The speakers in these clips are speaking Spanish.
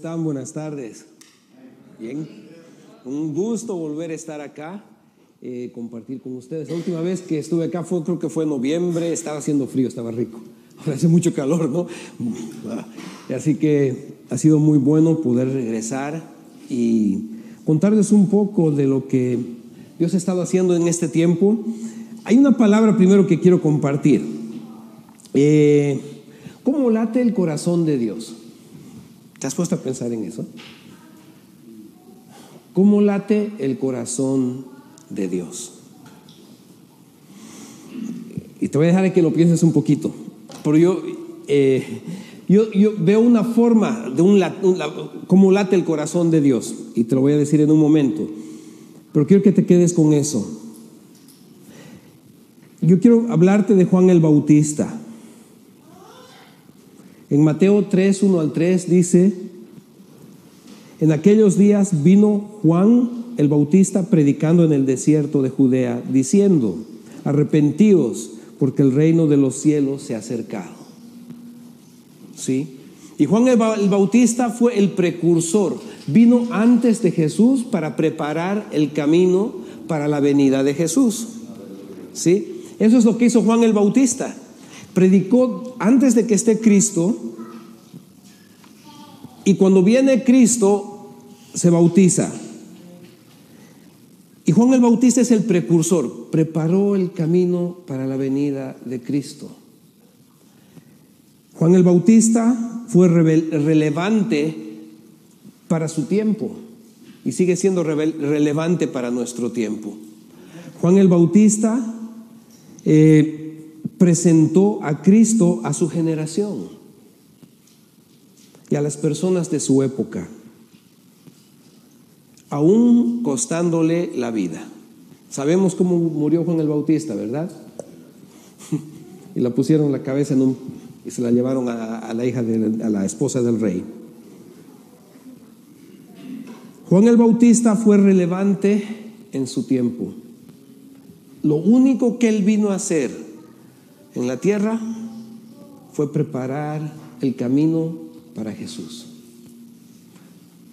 ¿Cómo están? Buenas tardes. Bien. Un gusto volver a estar acá, eh, compartir con ustedes. La última vez que estuve acá fue, creo que fue en noviembre, estaba haciendo frío, estaba rico. Ahora hace mucho calor, ¿no? Así que ha sido muy bueno poder regresar y contarles un poco de lo que Dios ha estado haciendo en este tiempo. Hay una palabra primero que quiero compartir. Eh, ¿Cómo late el corazón de Dios? ¿Te has puesto a pensar en eso? ¿Cómo late el corazón de Dios? Y te voy a dejar que lo pienses un poquito. Pero yo, eh, yo, veo una forma de un, cómo late el corazón de Dios. Y te lo voy a decir en un momento. Pero quiero que te quedes con eso. Yo quiero hablarte de Juan el Bautista. En Mateo 3, 1 al 3 dice, en aquellos días vino Juan el Bautista predicando en el desierto de Judea, diciendo, arrepentíos porque el reino de los cielos se ha acercado. ¿Sí? Y Juan el Bautista fue el precursor, vino antes de Jesús para preparar el camino para la venida de Jesús. ¿Sí? Eso es lo que hizo Juan el Bautista predicó antes de que esté Cristo y cuando viene Cristo se bautiza. Y Juan el Bautista es el precursor, preparó el camino para la venida de Cristo. Juan el Bautista fue relevante para su tiempo y sigue siendo relevante para nuestro tiempo. Juan el Bautista eh, presentó a Cristo a su generación y a las personas de su época, aún costándole la vida. Sabemos cómo murió Juan el Bautista, ¿verdad? y la pusieron la cabeza en un y se la llevaron a, la hija de a la esposa del rey. Juan el Bautista fue relevante en su tiempo. Lo único que él vino a hacer en la tierra fue preparar el camino para Jesús.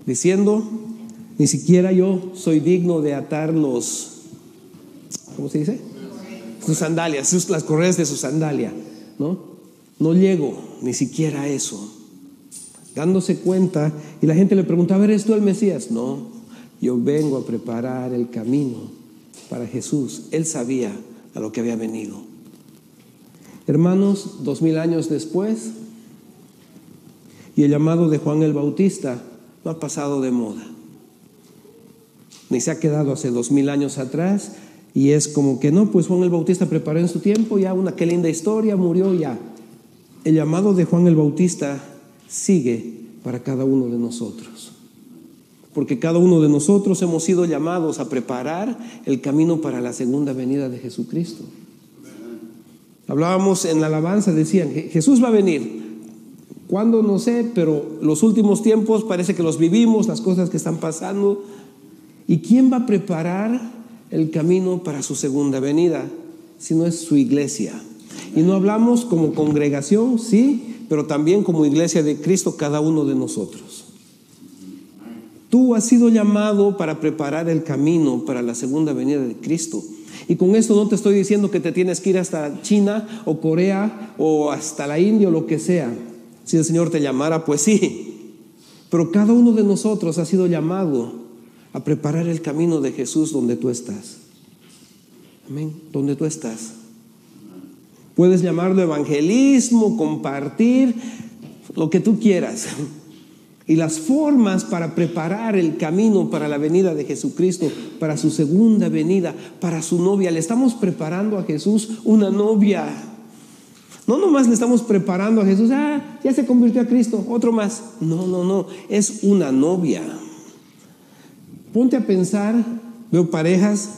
Diciendo, ni siquiera yo soy digno de atar los, ¿cómo se dice? Sus sandalias, las correas de su sandalia, ¿no? No llego ni siquiera a eso. Dándose cuenta, y la gente le preguntaba, ¿eres tú el Mesías? No, yo vengo a preparar el camino para Jesús. Él sabía a lo que había venido. Hermanos, dos mil años después, y el llamado de Juan el Bautista no ha pasado de moda, ni se ha quedado hace dos mil años atrás, y es como que no, pues Juan el Bautista preparó en su tiempo, ya una qué linda historia, murió ya. El llamado de Juan el Bautista sigue para cada uno de nosotros. Porque cada uno de nosotros hemos sido llamados a preparar el camino para la segunda venida de Jesucristo. Hablábamos en la alabanza, decían, Jesús va a venir. ¿Cuándo? No sé, pero los últimos tiempos parece que los vivimos, las cosas que están pasando. ¿Y quién va a preparar el camino para su segunda venida? Si no es su iglesia. Y no hablamos como congregación, sí, pero también como iglesia de Cristo, cada uno de nosotros. Tú has sido llamado para preparar el camino para la segunda venida de Cristo. Y con esto no te estoy diciendo que te tienes que ir hasta China o Corea o hasta la India o lo que sea. Si el Señor te llamara, pues sí. Pero cada uno de nosotros ha sido llamado a preparar el camino de Jesús donde tú estás. Amén. Donde tú estás. Puedes llamarlo evangelismo, compartir, lo que tú quieras y las formas para preparar el camino para la venida de Jesucristo, para su segunda venida, para su novia. Le estamos preparando a Jesús una novia. No nomás le estamos preparando a Jesús, ah, ya se convirtió a Cristo, otro más. No, no, no, es una novia. Ponte a pensar, veo parejas,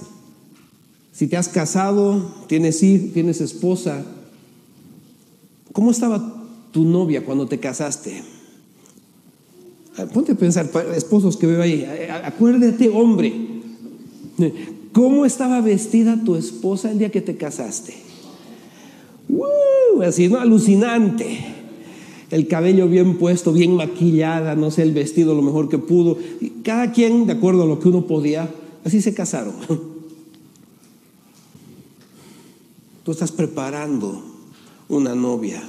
si te has casado, tienes hijos, tienes esposa, ¿cómo estaba tu novia cuando te casaste? Ponte a pensar, esposos que veo ahí, acuérdate, hombre, ¿cómo estaba vestida tu esposa el día que te casaste? así, ¿no? Alucinante. el cabello bien puesto, bien maquillada, no sé, el vestido lo mejor que pudo. cada quien, de acuerdo a lo que uno podía, así se casaron. Tú estás preparando una novia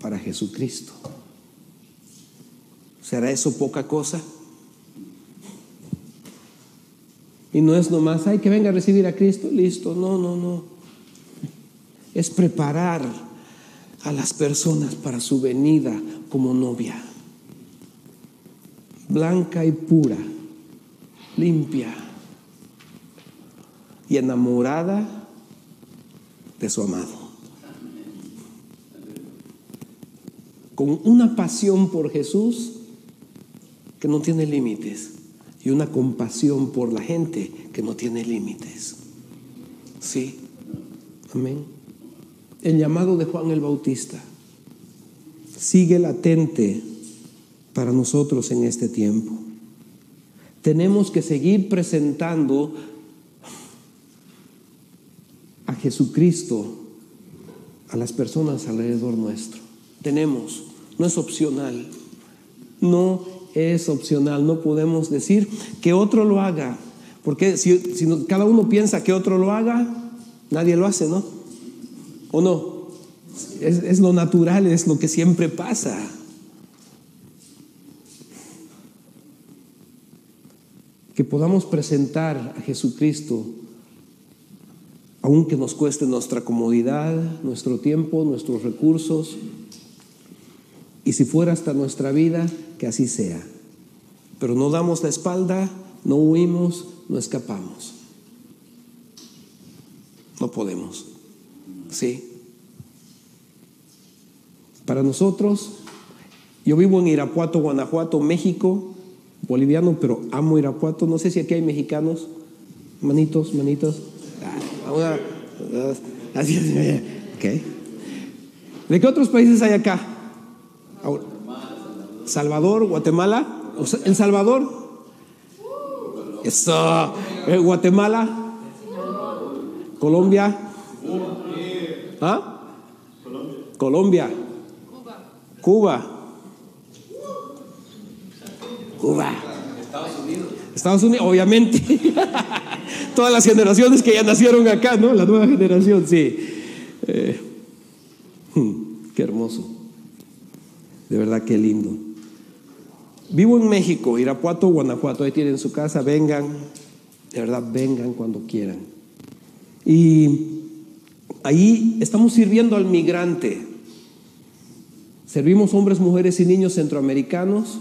para Jesucristo. ¿Será eso poca cosa? Y no es nomás, ay, que venga a recibir a Cristo, listo. No, no, no. Es preparar a las personas para su venida como novia. Blanca y pura, limpia y enamorada de su amado. Con una pasión por Jesús que no tiene límites y una compasión por la gente que no tiene límites. Sí, amén. El llamado de Juan el Bautista sigue latente para nosotros en este tiempo. Tenemos que seguir presentando a Jesucristo a las personas alrededor nuestro. Tenemos, no es opcional. No es opcional. No podemos decir que otro lo haga. Porque si, cada uno piensa que otro lo haga, nadie lo hace, ¿no? ¿O no? Es, es lo natural, es lo que siempre pasa. Que podamos presentar a Jesucristo, aunque nos cueste nuestra comodidad, nuestro tiempo, nuestros recursos, y si fuera hasta nuestra vida, que así sea. Pero no damos la espalda, no huimos, no escapamos. No podemos. ¿Sí? Para nosotros, yo vivo en Irapuato, Guanajuato, México, boliviano, pero amo Irapuato. No sé si aquí hay mexicanos. Manitos, manitos. Ah, así es. ¿De qué otros países hay acá? Salvador, Guatemala. El Salvador. Eso. Eh, Guatemala. Colombia. ¿Ah? Colombia. Cuba. Cuba. Estados Unidos. Estados Unidos, obviamente. Todas las generaciones que ya nacieron acá, ¿no? La nueva generación, sí. Eh, hmm, qué hermoso. De verdad, qué lindo. Vivo en México, Irapuato, Guanajuato, ahí tienen su casa, vengan, de verdad, vengan cuando quieran. Y ahí estamos sirviendo al migrante. Servimos hombres, mujeres y niños centroamericanos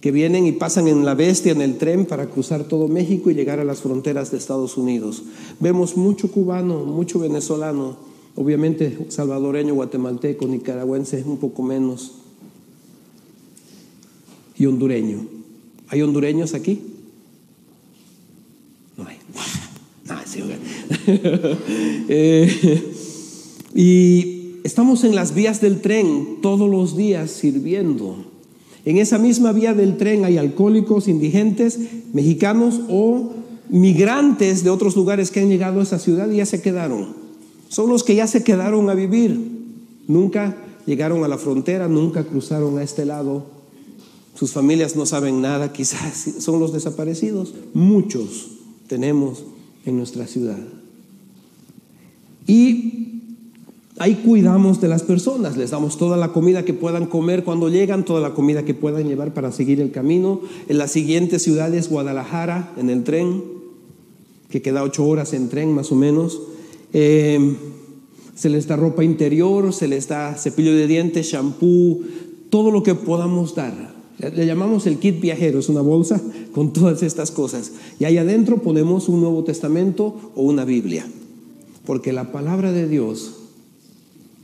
que vienen y pasan en la bestia, en el tren, para cruzar todo México y llegar a las fronteras de Estados Unidos. Vemos mucho cubano, mucho venezolano, obviamente salvadoreño, guatemalteco, nicaragüense, un poco menos hondureño. ¿Hay hondureños aquí? No hay. Eh, y estamos en las vías del tren todos los días sirviendo. En esa misma vía del tren hay alcohólicos, indigentes, mexicanos o migrantes de otros lugares que han llegado a esa ciudad y ya se quedaron. Son los que ya se quedaron a vivir. Nunca llegaron a la frontera, nunca cruzaron a este lado sus familias no saben nada, quizás son los desaparecidos. Muchos tenemos en nuestra ciudad. Y ahí cuidamos de las personas, les damos toda la comida que puedan comer cuando llegan, toda la comida que puedan llevar para seguir el camino. En la siguiente ciudad es Guadalajara, en el tren, que queda ocho horas en tren más o menos. Eh, se les da ropa interior, se les da cepillo de dientes, shampoo, todo lo que podamos dar. Le llamamos el kit viajero, es una bolsa con todas estas cosas. Y ahí adentro ponemos un Nuevo Testamento o una Biblia. Porque la palabra de Dios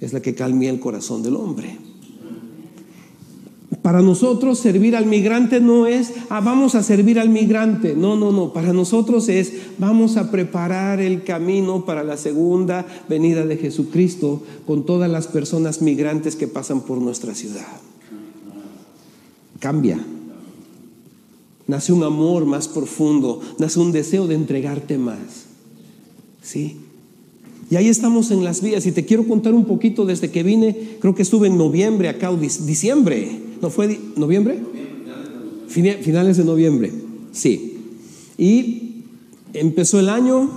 es la que calmia el corazón del hombre. Para nosotros servir al migrante no es, ah, vamos a servir al migrante. No, no, no. Para nosotros es, vamos a preparar el camino para la segunda venida de Jesucristo con todas las personas migrantes que pasan por nuestra ciudad cambia. Nace un amor más profundo, nace un deseo de entregarte más. ¿Sí? Y ahí estamos en las vías. Y te quiero contar un poquito desde que vine, creo que estuve en noviembre acá, o diciembre. ¿No fue noviembre? Finales de noviembre, sí. Y empezó el año,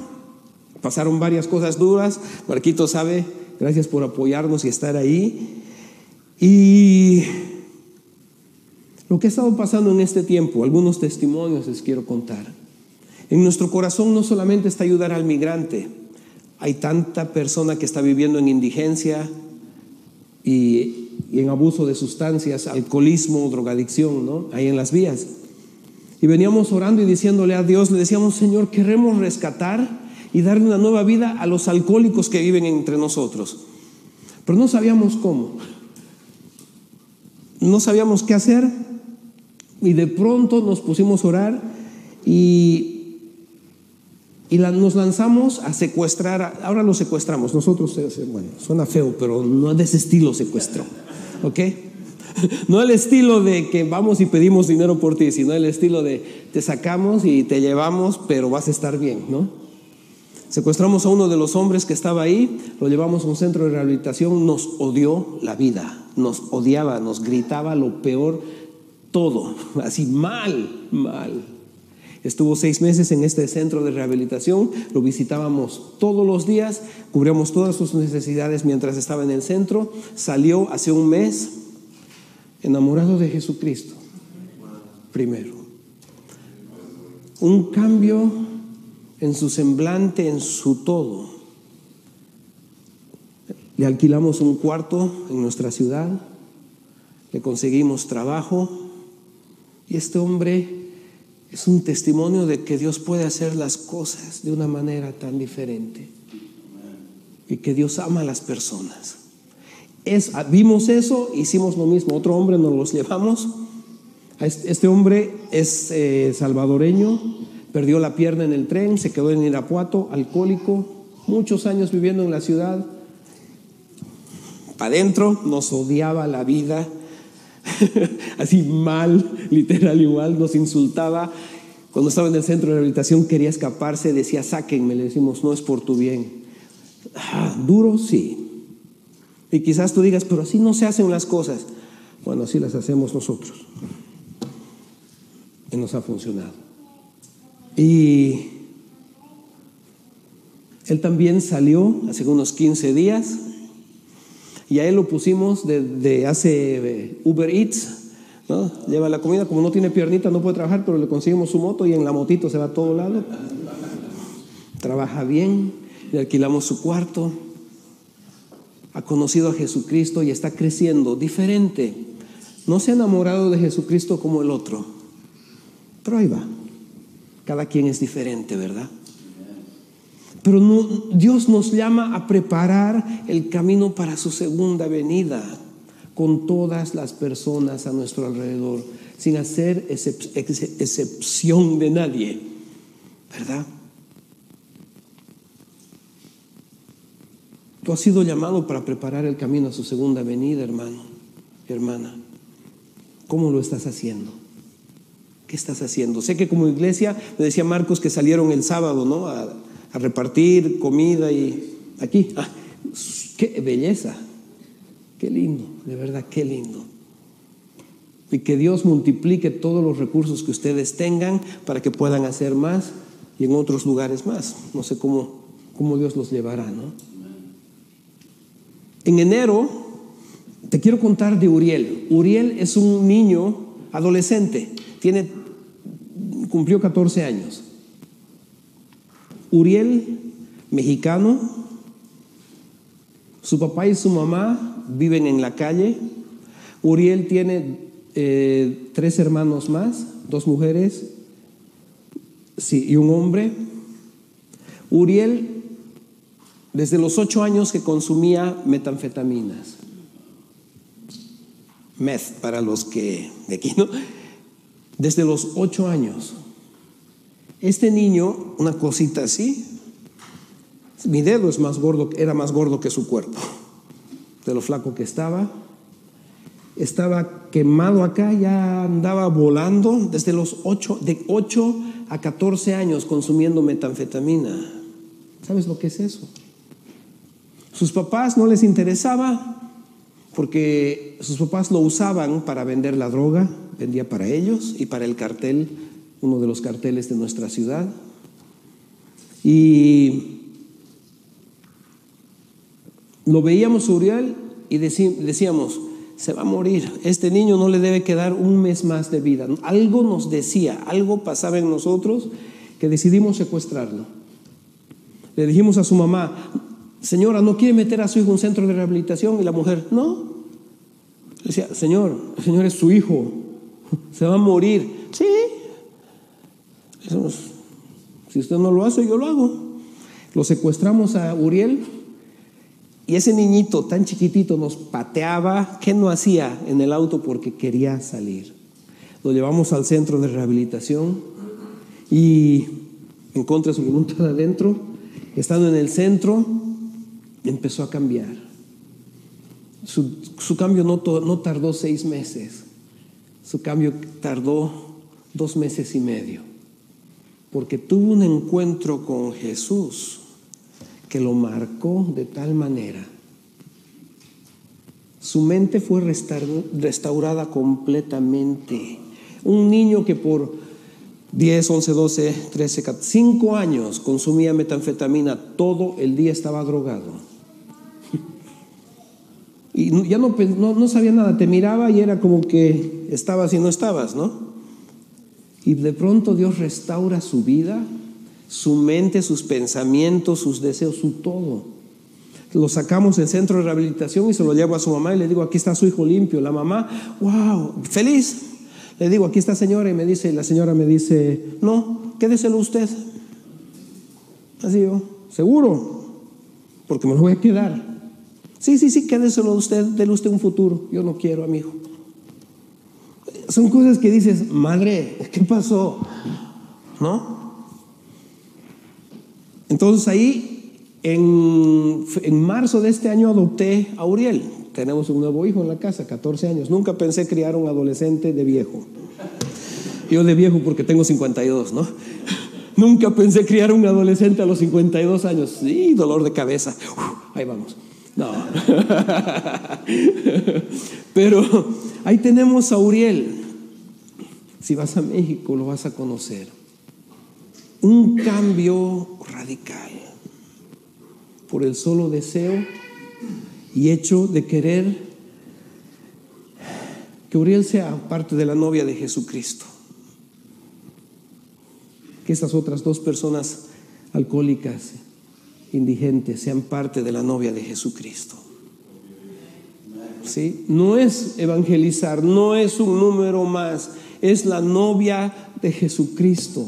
pasaron varias cosas duras. Marquito sabe, gracias por apoyarnos y estar ahí. Y lo que ha estado pasando en este tiempo, algunos testimonios les quiero contar. En nuestro corazón no solamente está ayudar al migrante, hay tanta persona que está viviendo en indigencia y, en abuso de sustancias, alcoholismo, drogadicción, ¿no? Ahí en las vías. Y veníamos orando y diciéndole a Dios, le decíamos, Señor, queremos rescatar y darle una nueva vida a los alcohólicos que viven entre nosotros. Pero no sabíamos cómo. No sabíamos qué hacer. Y de pronto nos pusimos a orar y y nos lanzamos a secuestrar, ahora lo secuestramos, nosotros, eh, bueno, suena feo, pero no de ese estilo secuestro, ¿ok? No el estilo de que vamos y pedimos dinero por ti, sino el estilo de te sacamos y te llevamos, pero vas a estar bien, ¿no? Secuestramos a uno de los hombres que estaba ahí, lo llevamos a un centro de rehabilitación, nos odió la vida, nos odiaba, nos gritaba lo peor, todo, así mal, mal. Estuvo seis meses en este centro de rehabilitación, lo visitábamos todos los días, cubríamos todas sus necesidades mientras estaba en el centro, salió hace un mes enamorado de Jesucristo, primero. Un cambio en su semblante, en su todo. Le alquilamos un cuarto en nuestra ciudad, le conseguimos trabajo y este hombre es un testimonio de que Dios puede hacer las cosas de una manera tan diferente y que Dios ama a las personas. Es, vimos eso, hicimos lo mismo. Otro hombre nos los llevamos. Este hombre es eh, salvadoreño, perdió la pierna en el tren, se quedó en Irapuato, alcohólico, muchos años viviendo en la ciudad. Para adentro nos odiaba la vida así mal, literal igual, nos insultaba. Cuando estaba en el centro de rehabilitación quería escaparse, decía, sáquenme, le decimos, no es por tu bien. Ah, duro, sí. Y quizás tú digas, pero así no se hacen las cosas. Bueno, así las hacemos nosotros. Y nos ha funcionado. Y él también salió hace unos 15 días y a él lo pusimos de, hace eh, Uber Eats. Lleva la comida, como no tiene piernita, no puede trabajar, pero le conseguimos su moto y en la motito se va a todo lado. Trabaja bien, le alquilamos su cuarto. Ha conocido a Jesucristo y está creciendo diferente. No se ha enamorado de Jesucristo como el otro, pero ahí va. Cada quien es diferente, ¿verdad? Pero Dios nos llama a preparar el camino para su segunda venida con todas las personas a nuestro alrededor, sin hacer excepción de nadie, ¿verdad? Tú has sido llamado para preparar el camino a su segunda venida, hermano, hermana. ¿Cómo lo estás haciendo? ¿Qué estás haciendo? Sé que como iglesia, me decía Marcos que salieron el sábado, ¿no? A repartir comida y aquí, ah, qué belleza, qué lindo, de verdad, qué lindo. Y que Dios multiplique todos los recursos que ustedes tengan para que puedan hacer más y en otros lugares más. No sé cómo, cómo Dios los llevará, ¿no? En enero te quiero contar de Uriel. Uriel es un niño adolescente, tiene, cumplió 14 años. Uriel, mexicano, su papá y su mamá viven en la calle. Uriel tiene eh, tres hermanos más, dos mujeres y un hombre. Uriel, desde los ocho años que consumía metanfetaminas, meth para los que de aquí, ¿no? Desde los ocho años. Este niño, una cosita así, mi dedo es más gordo, era más gordo que su cuerpo, de lo flaco que estaba. Estaba quemado acá, ya andaba volando desde los 8, de 8 a 14 años consumiendo metanfetamina. ¿Sabes lo que es eso? Sus papás no les interesaba porque sus papás lo usaban para vender la droga, vendía para ellos y para el cartel, uno de los carteles de nuestra ciudad. Y lo veíamos Uriel y decíamos, se va a morir, este niño no le debe quedar un mes más de vida. Algo nos decía, algo pasaba en nosotros que decidimos secuestrarlo. Le dijimos a su mamá, señora, ¿no quiere meter a su hijo en un centro de rehabilitación? Y la mujer, no. Le decía, señor, el señor es su hijo, se va a morir. Si usted no lo hace, yo lo hago. Lo secuestramos a Uriel y ese niñito tan chiquitito nos pateaba. ¿Qué no hacía en el auto porque quería salir? Lo llevamos al centro de rehabilitación y en contra su voluntad adentro, estando en el centro, empezó a cambiar. Su, cambio no tardó seis meses, su cambio tardó dos meses y medio, porque tuvo un encuentro con Jesús que lo marcó de tal manera. Su mente fue restaurada completamente. Un niño que por 10, 11, 12, 13, 5 años consumía metanfetamina, todo el día estaba drogado. Y ya no, no sabía nada, te miraba y era como que estabas y no estabas, ¿no? Y de pronto Dios restaura su vida su mente, sus pensamientos, sus deseos, su todo. Lo sacamos del centro de rehabilitación y se lo llevo a su mamá y le digo, aquí está su hijo limpio. La mamá, wow, feliz. Le digo, aquí está señora y me dice, la señora me dice, no, quédeselo usted. Así yo, seguro, porque me lo voy a quedar. Sí, sí, sí, quédeselo usted, déle usted un futuro. Yo no quiero a mi hijo. Son cosas que dices, madre, ¿qué pasó? ¿No? Entonces ahí, en, marzo de este año adopté a Uriel. Tenemos un nuevo hijo en la casa, 14 años. Nunca pensé criar un adolescente de viejo. Yo de viejo porque tengo 52, ¿no? Nunca pensé criar un adolescente a los 52 años. Sí, dolor de cabeza. ahí vamos. No. Pero ahí tenemos a Uriel. Si vas a México lo vas a conocer un cambio radical por el solo deseo y hecho de querer que Uriel sea parte de la novia de Jesucristo. Que estas otras dos personas alcohólicas, indigentes, sean parte de la novia de Jesucristo. ¿Sí? No es evangelizar, no es un número más, es la novia de Jesucristo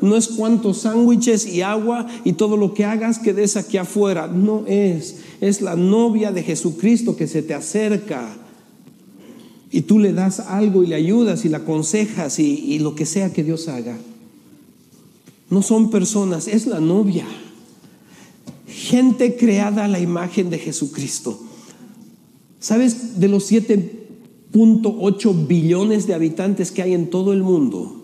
no es cuántos sándwiches y agua y todo lo que hagas que des aquí afuera. No es. Es la novia de Jesucristo que se te acerca y tú le das algo y le ayudas y le aconsejas y, lo que sea que Dios haga. No son personas, es la novia. Gente creada a la imagen de Jesucristo. ¿Sabes de los 7.8 billones de habitantes que hay en todo el mundo?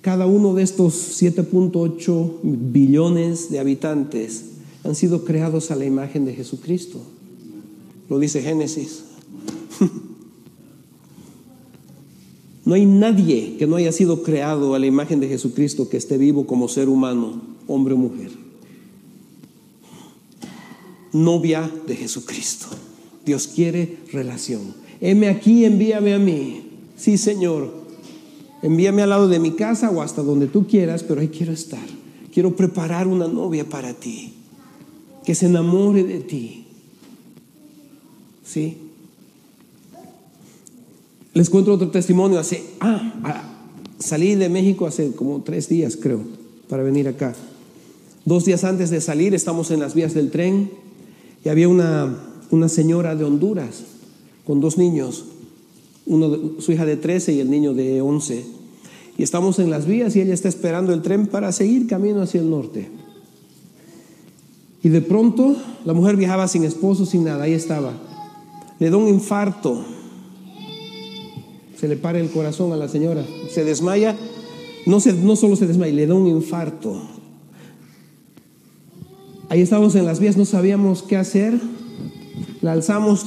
Cada uno de estos 7.8 billones de habitantes han sido creados a la imagen de Jesucristo. Lo dice Génesis. No hay nadie que no haya sido creado a la imagen de Jesucristo que esté vivo como ser humano, hombre o mujer. Novia de Jesucristo. Dios quiere relación. Heme aquí, envíame a mí. Sí, Señor, Envíame al lado de mi casa o hasta donde tú quieras, pero ahí quiero estar. Quiero preparar una novia para ti, que se enamore de ti. ¿Sí? Les cuento otro testimonio. Hace, ah, salí de México hace como tres días, creo, para venir acá. Dos días antes de salir, estamos en las vías del tren y había una, una señora de Honduras con dos niños uno, su hija de 13 y el niño de 11. Y estamos en las vías y ella está esperando el tren para seguir camino hacia el norte. Y de pronto la mujer viajaba sin esposo, sin nada, ahí estaba. Le da un infarto. Se le para el corazón a la señora. Se desmaya. No, se, no solo se desmaya, le da un infarto. ahí estábamos en las vías, no sabíamos qué hacer, la alzamos.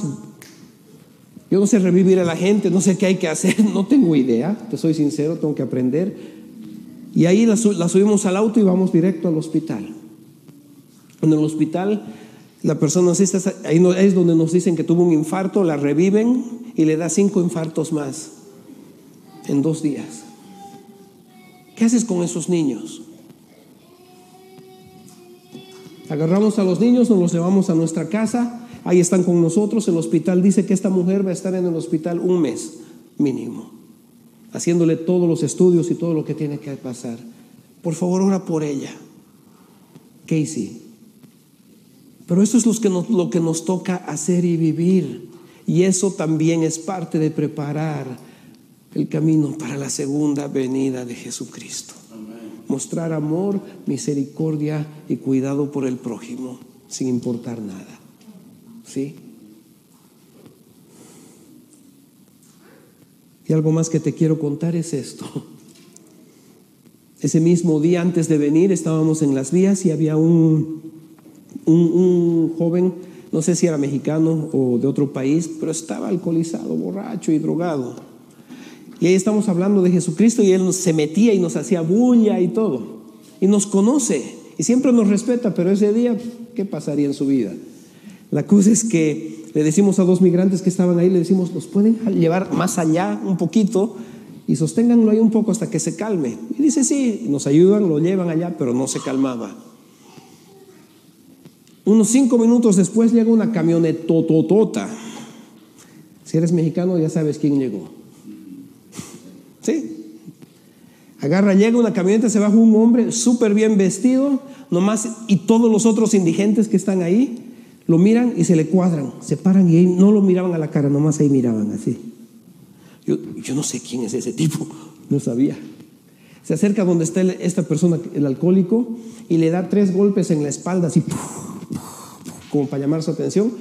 Yo no sé revivir a la gente, no sé qué hay que hacer, no tengo idea, te soy sincero, tengo que aprender. Y ahí la, subimos al auto y vamos directo al hospital. En el hospital, la persona ahí es donde nos dicen que tuvo un infarto, la reviven y le da cinco infartos más en dos días. ¿Qué haces con esos niños? Agarramos a los niños, nos los llevamos a nuestra casa, ahí están con nosotros, el hospital dice que esta mujer va a estar en el hospital un mes mínimo, haciéndole todos los estudios y todo lo que tiene que pasar. Por favor, ora por ella. Casey. Pero eso es lo que, nos, lo que nos toca hacer y vivir. Y eso también es parte de preparar el camino para la segunda venida de Jesucristo mostrar amor, misericordia y cuidado por el prójimo, sin importar nada. ¿Sí? Y algo más que te quiero contar es esto. Ese mismo día antes de venir estábamos en las vías y había un, un, un, joven, no sé si era mexicano o de otro país, pero estaba alcoholizado, borracho y drogado. Y ahí estamos hablando de Jesucristo y Él se metía y nos hacía bulla y todo. Y nos conoce y siempre nos respeta, pero ese día, ¿qué pasaría en su vida? La cosa es que le decimos a dos migrantes que estaban ahí, le decimos, ¿los pueden llevar más allá un poquito? Y sosténganlo ahí un poco hasta que se calme. Y dice, sí, nos ayudan, lo llevan allá, pero no se calmaba. Unos cinco minutos después llega una camioneta tototota. Si eres mexicano ya sabes quién llegó. ¿Sí? Agarra, llega una camioneta, se baja un hombre súper bien vestido, nomás, y todos los otros indigentes que están ahí lo miran y se le cuadran, se paran y no lo miraban a la cara, nomás ahí miraban así. Yo, yo no sé quién es ese tipo, no sabía. Se acerca donde está esta persona, el alcohólico, y le da tres golpes en la espalda, así, como para llamar su atención.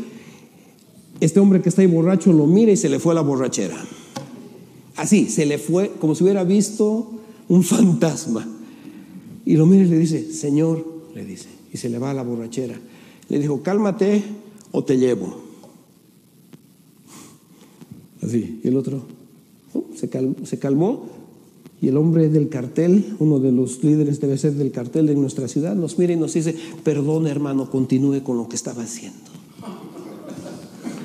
Este hombre que está ahí borracho lo mira y se le fue la borrachera. Así, se le fue como si hubiera visto un fantasma. Y lo mira y le dice, Señor, le dice, y se le va a la borrachera. Le dijo, cálmate o te llevo. Así, y el otro se, calmó, se calmó y el hombre del cartel, uno de los líderes debe ser del cartel de nuestra ciudad, nos mira y nos dice, perdón hermano, continúe con lo que estaba haciendo.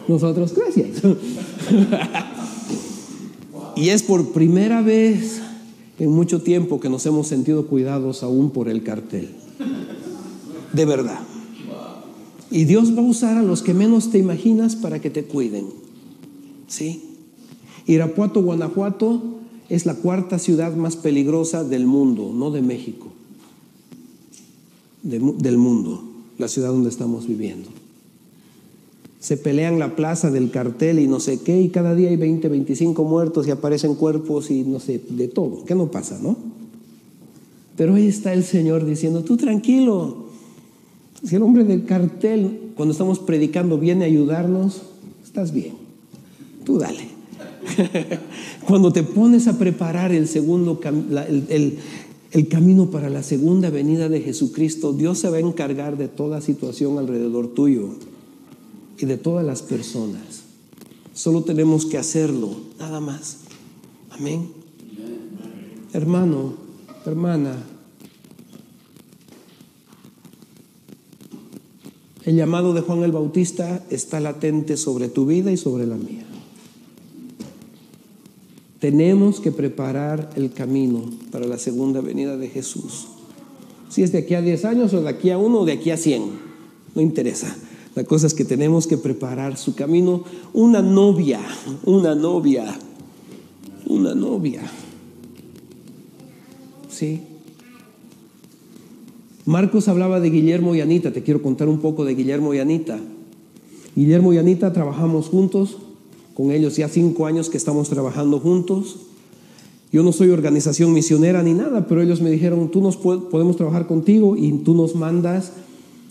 Nosotros, gracias. Y es por primera vez en mucho tiempo que nos hemos sentido cuidados aún por el cartel. De verdad. Y Dios va a usar a los que menos te imaginas para que te cuiden. ¿Sí? Irapuato, Guanajuato es la cuarta ciudad más peligrosa del mundo, no de México, del mundo, la ciudad donde estamos viviendo se pelean la plaza del cartel y no sé qué, y cada día hay 20, 25 muertos y aparecen cuerpos y no sé, de todo. ¿Qué no pasa, no? Pero ahí está el Señor diciendo, tú tranquilo, si el hombre del cartel, cuando estamos predicando, viene a ayudarnos, estás bien, tú dale. cuando te pones a preparar el segundo, el, camino para la segunda venida de Jesucristo, Dios se va a encargar de toda situación alrededor tuyo y de todas las personas. Solo tenemos que hacerlo, nada más. Amén. Hermano, hermana, el llamado de Juan el Bautista está latente sobre tu vida y sobre la mía. Tenemos que preparar el camino para la segunda venida de Jesús. Si es de aquí a 10 años o de aquí a uno o de aquí a 100, no interesa. La cosa es que tenemos que preparar su camino. Una novia, una novia, una novia. ¿Sí? Marcos hablaba de Guillermo y Anita. Te quiero contar un poco de Guillermo y Anita. Guillermo y Anita trabajamos juntos. Con ellos ya cinco años que estamos trabajando juntos. Yo no soy organización misionera ni nada, pero ellos me dijeron, tú nos podemos trabajar contigo y tú nos mandas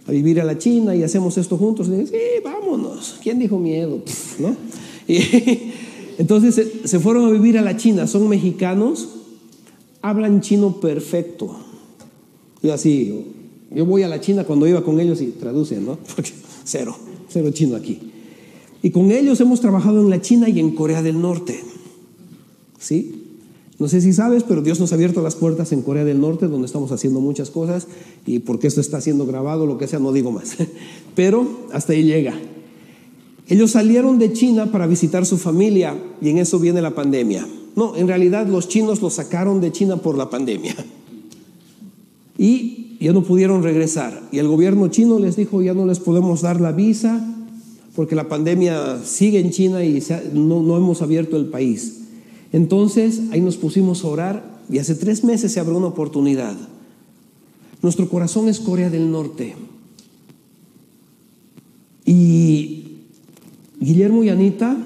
a vivir a la China y hacemos esto juntos. Y dije, sí, vámonos. ¿Quién dijo miedo? ¿No? Y, entonces se, fueron a vivir a la China. Son mexicanos, hablan chino perfecto. Y así, Yo voy a la China cuando iba con ellos y traducen, ¿no? Cero, cero chino aquí. Y con ellos hemos trabajado en la China y en Corea del Norte. ¿Sí? No sé si sabes, pero Dios nos ha abierto las puertas en Corea del Norte, donde estamos haciendo muchas cosas, y porque esto está siendo grabado, lo que sea, no digo más. Pero hasta ahí llega. Ellos salieron de China para visitar su familia, y en eso viene la pandemia. No, en realidad los chinos los sacaron de China por la pandemia. Y ya no pudieron regresar. Y el gobierno chino les dijo, ya no les podemos dar la visa, porque la pandemia sigue en China y no, no hemos abierto el país. Entonces ahí nos pusimos a orar y hace tres meses se abrió una oportunidad. Nuestro corazón es Corea del Norte. Y Guillermo y Anita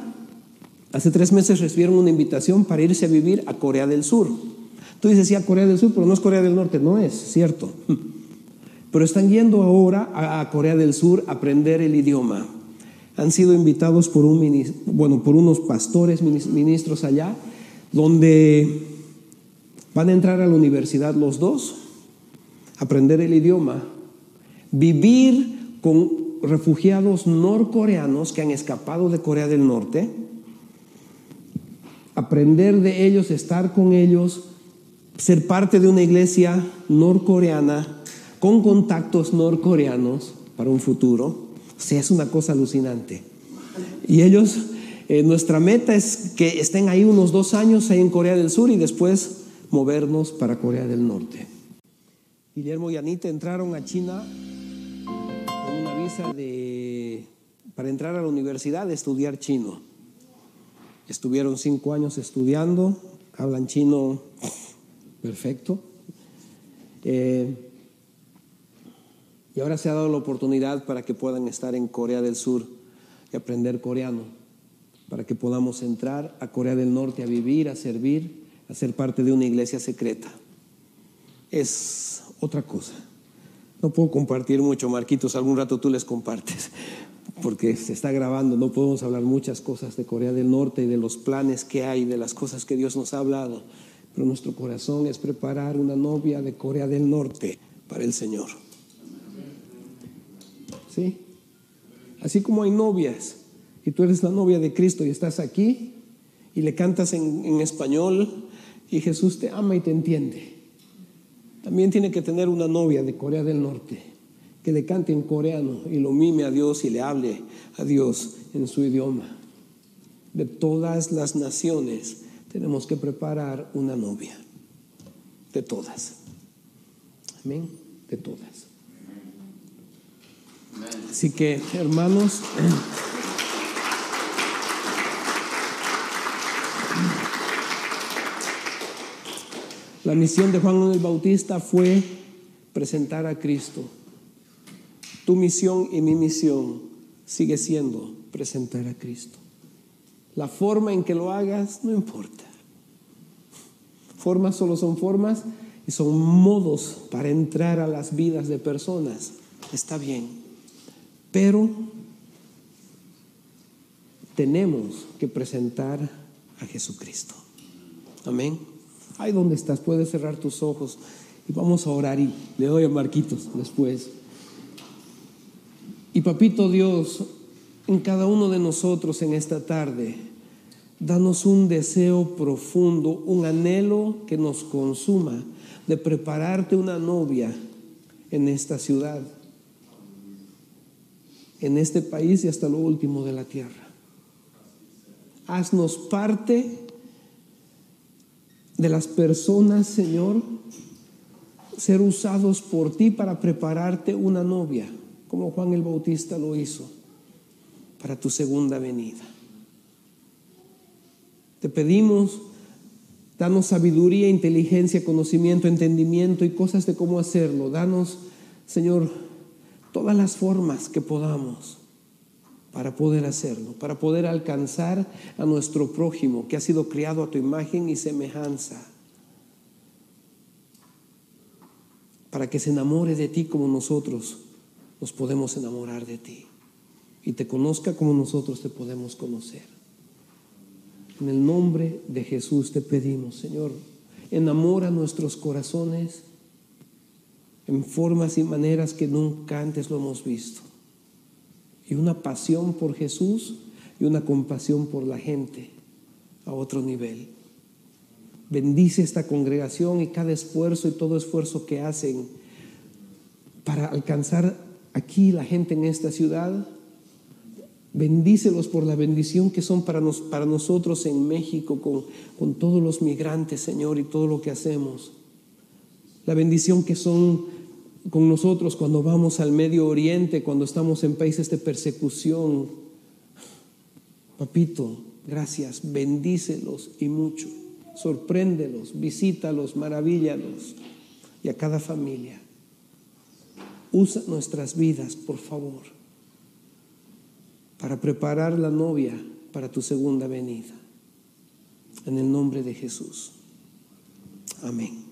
hace tres meses recibieron una invitación para irse a vivir a Corea del Sur. Tú dices, sí, a Corea del Sur, pero no es Corea del Norte, no es, cierto. Pero están yendo ahora a Corea del Sur a aprender el idioma. Han sido invitados por, un, bueno, por unos pastores, ministros allá, donde van a entrar a la universidad los dos, aprender el idioma, vivir con refugiados norcoreanos que han escapado de Corea del Norte, aprender de ellos, estar con ellos, ser parte de una iglesia norcoreana con contactos norcoreanos para un futuro. O sea, es una cosa alucinante. Y ellos eh, nuestra meta es que estén ahí unos dos años ahí en Corea del Sur y después movernos para Corea del Norte. Guillermo y Anita entraron a China con una visa de, para entrar a la universidad de estudiar chino. Estuvieron cinco años estudiando, hablan chino perfecto. Eh, y ahora se ha dado la oportunidad para que puedan estar en Corea del Sur y aprender coreano para que podamos entrar a Corea del Norte a vivir, a servir, a ser parte de una iglesia secreta. Es otra cosa. No puedo compartir mucho, Marquitos, algún rato tú les compartes, porque se está grabando, no podemos hablar muchas cosas de Corea del Norte y de los planes que hay, de las cosas que Dios nos ha hablado, pero nuestro corazón es preparar una novia de Corea del Norte para el Señor. ¿Sí? Así como hay novias y tú eres la novia de Cristo y estás aquí y le cantas en, español y Jesús te ama y te entiende. También tiene que tener una novia de Corea del Norte que le cante en coreano y lo mime a Dios y le hable a Dios en su idioma. De todas las naciones tenemos que preparar una novia. De todas. Amén. De todas. Así que, hermanos. La misión de Juan el Bautista fue presentar a Cristo. Tu misión y mi misión sigue siendo presentar a Cristo. La forma en que lo hagas no importa. Formas solo son formas y son modos para entrar a las vidas de personas. Está bien. Pero tenemos que presentar a Jesucristo. Amén. Ahí donde estás, puedes cerrar tus ojos y vamos a orar y le doy a Marquitos después. Y papito Dios, en cada uno de nosotros en esta tarde, danos un deseo profundo, un anhelo que nos consuma de prepararte una novia en esta ciudad, en este país y hasta lo último de la tierra. Haznos parte de las personas, Señor, ser usados por ti para prepararte una novia, como Juan el Bautista lo hizo, para tu segunda venida. Te pedimos, danos sabiduría, inteligencia, conocimiento, entendimiento y cosas de cómo hacerlo. Danos, Señor, todas las formas que podamos para poder hacerlo, para poder alcanzar a nuestro prójimo que ha sido criado a tu imagen y semejanza, para que se enamore de ti como nosotros nos podemos enamorar de ti y te conozca como nosotros te podemos conocer. En el nombre de Jesús te pedimos, Señor, enamora nuestros corazones en formas y maneras que nunca antes lo hemos visto. Y una pasión por Jesús y una compasión por la gente a otro nivel. Bendice esta congregación y cada esfuerzo y todo esfuerzo que hacen para alcanzar aquí la gente en esta ciudad. Bendícelos por la bendición que son para, nos, para nosotros en México con, con todos los migrantes, Señor, y todo lo que hacemos. La bendición que son con nosotros cuando vamos al Medio Oriente, cuando estamos en países de persecución. Papito, gracias, bendícelos y mucho. Sorpréndelos, visítalos, maravíllalos y a cada familia. Usa nuestras vidas, por favor, para preparar la novia para tu segunda venida. En el nombre de Jesús. Amén.